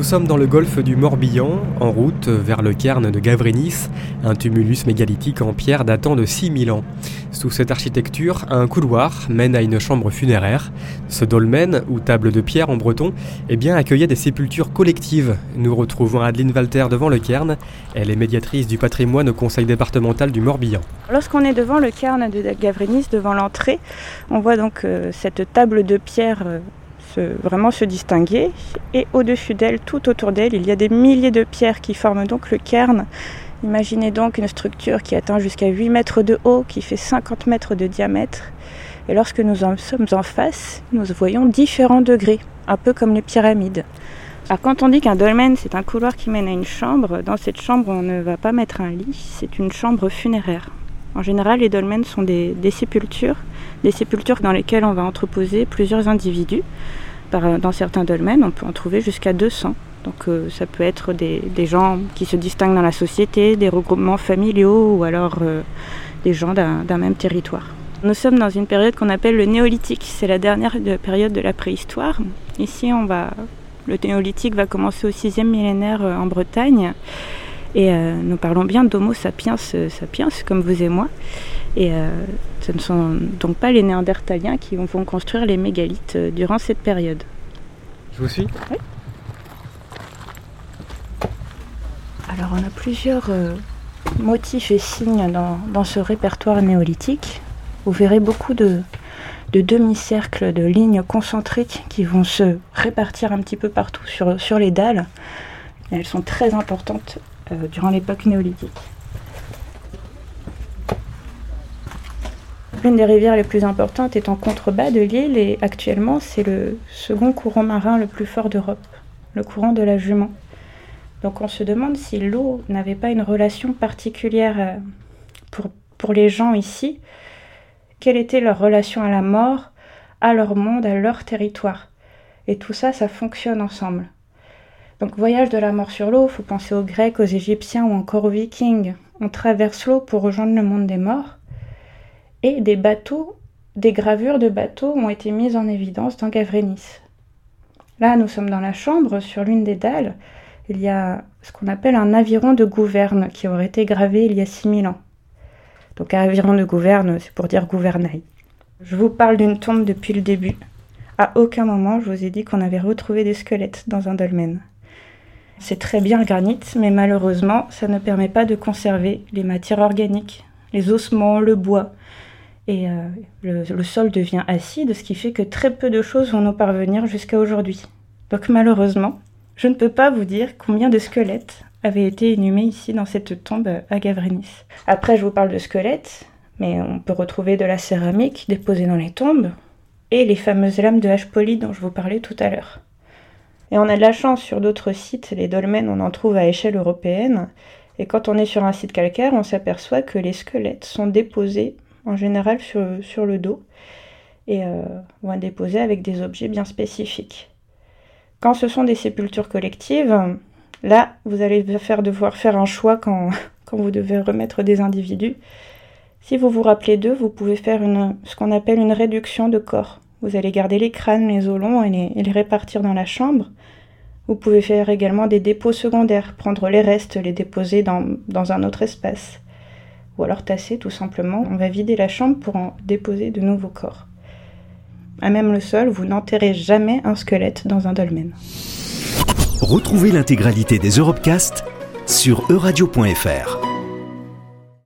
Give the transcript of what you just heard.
Nous sommes dans le golfe du Morbihan, en route vers le cairn de Gavrinis, un tumulus mégalithique en pierre datant de 6000 ans. Sous cette architecture, un couloir mène à une chambre funéraire. Ce dolmen, ou table de pierre en breton, eh bien, accueillait des sépultures collectives. Nous retrouvons Adeline Walter devant le cairn. Elle est médiatrice du patrimoine au conseil départemental du Morbihan. Lorsqu'on est devant le cairn de Gavrinis, devant l'entrée, on voit donc euh, cette table de pierre euh, vraiment se distinguer. Et au-dessus d'elle, tout autour d'elle, il y a des milliers de pierres qui forment donc le cairn. Imaginez donc une structure qui atteint jusqu'à 8 mètres de haut, qui fait 50 mètres de diamètre. Et lorsque nous en sommes en face, nous voyons différents degrés, un peu comme les pyramides. Alors quand on dit qu'un dolmen c'est un couloir qui mène à une chambre, dans cette chambre on ne va pas mettre un lit, c'est une chambre funéraire. En général les dolmens sont des sépultures des sépultures dans lesquelles on va entreposer plusieurs individus. Par, dans certains dolmens, on peut en trouver jusqu'à 200. Donc euh, ça peut être des, gens qui se distinguent dans la société, des regroupements familiaux ou alors euh, des gens d'un même territoire. Nous sommes dans une période qu'on appelle le néolithique. C'est la dernière période de la préhistoire. Ici, on va, le néolithique va commencer au 6e millénaire euh, en Bretagne. Et nous parlons bien d'Homo sapiens sapiens, comme vous et moi. Et euh, ce ne sont donc pas les Néandertaliens qui vont construire les mégalithes euh, durant cette période. Je vous suis Oui. Alors on a plusieurs euh, motifs et signes dans, ce répertoire néolithique. Vous verrez beaucoup de, demi-cercles, de lignes concentriques qui vont se répartir un petit peu partout sur, sur les dalles. Elles sont très importantes durant l'époque néolithique. L'une des rivières les plus importantes est en contrebas de l'île et actuellement c'est le second courant marin le plus fort d'Europe, le courant de la Jument. Donc on se demande si l'eau n'avait pas une relation particulière euh, pour, pour les gens ici. Quelle était leur relation à la mort, à leur monde, à leur territoire? Et tout ça, ça fonctionne ensemble. Donc voyage de la mort sur l'eau, il faut penser aux Grecs, aux Égyptiens ou encore aux Vikings. On traverse l'eau pour rejoindre le monde des morts. Et des bateaux, des gravures de bateaux ont été mises en évidence dans Gavrenis. Là, nous sommes dans la chambre, sur l'une des dalles, il y a ce qu'on appelle un aviron de gouverne qui aurait été gravé il y a 6000 ans. Donc aviron de gouverne, c'est pour dire gouvernail. Je vous parle d'une tombe depuis le début. À aucun moment, je vous ai dit qu'on avait retrouvé des squelettes dans un dolmen. C'est très bien le granit, mais malheureusement, ça ne permet pas de conserver les matières organiques, les ossements, le bois, et euh, le, sol devient acide, ce qui fait que très peu de choses vont nous parvenir jusqu'à aujourd'hui. Donc malheureusement, je ne peux pas vous dire combien de squelettes avaient été inhumés ici dans cette tombe à Gavrinis. Après, je vous parle de squelettes, mais on peut retrouver de la céramique déposée dans les tombes et les fameuses lames de hache polie dont je vous parlais tout à l'heure. Et on a de la chance sur d'autres sites, les dolmens, on en trouve à échelle européenne. Et quand on est sur un site calcaire, on s'aperçoit que les squelettes sont déposés en général sur, le dos et euh, vont être déposés avec des objets bien spécifiques. Quand ce sont des sépultures collectives, là, vous allez faire, devoir faire un choix quand, vous devez remettre des individus. Si vous vous rappelez d'eux, vous pouvez faire ce qu'on appelle une réduction de corps. Vous allez garder les crânes, les os longs et les, répartir dans la chambre. Vous pouvez faire également des dépôts secondaires, prendre les restes, les déposer dans un autre espace ou alors tasser tout simplement. On va vider la chambre pour en déposer de nouveaux corps. À même le sol, vous n'enterrez jamais un squelette dans un dolmen. Retrouvez l'intégralité des Europecast sur euradio.fr.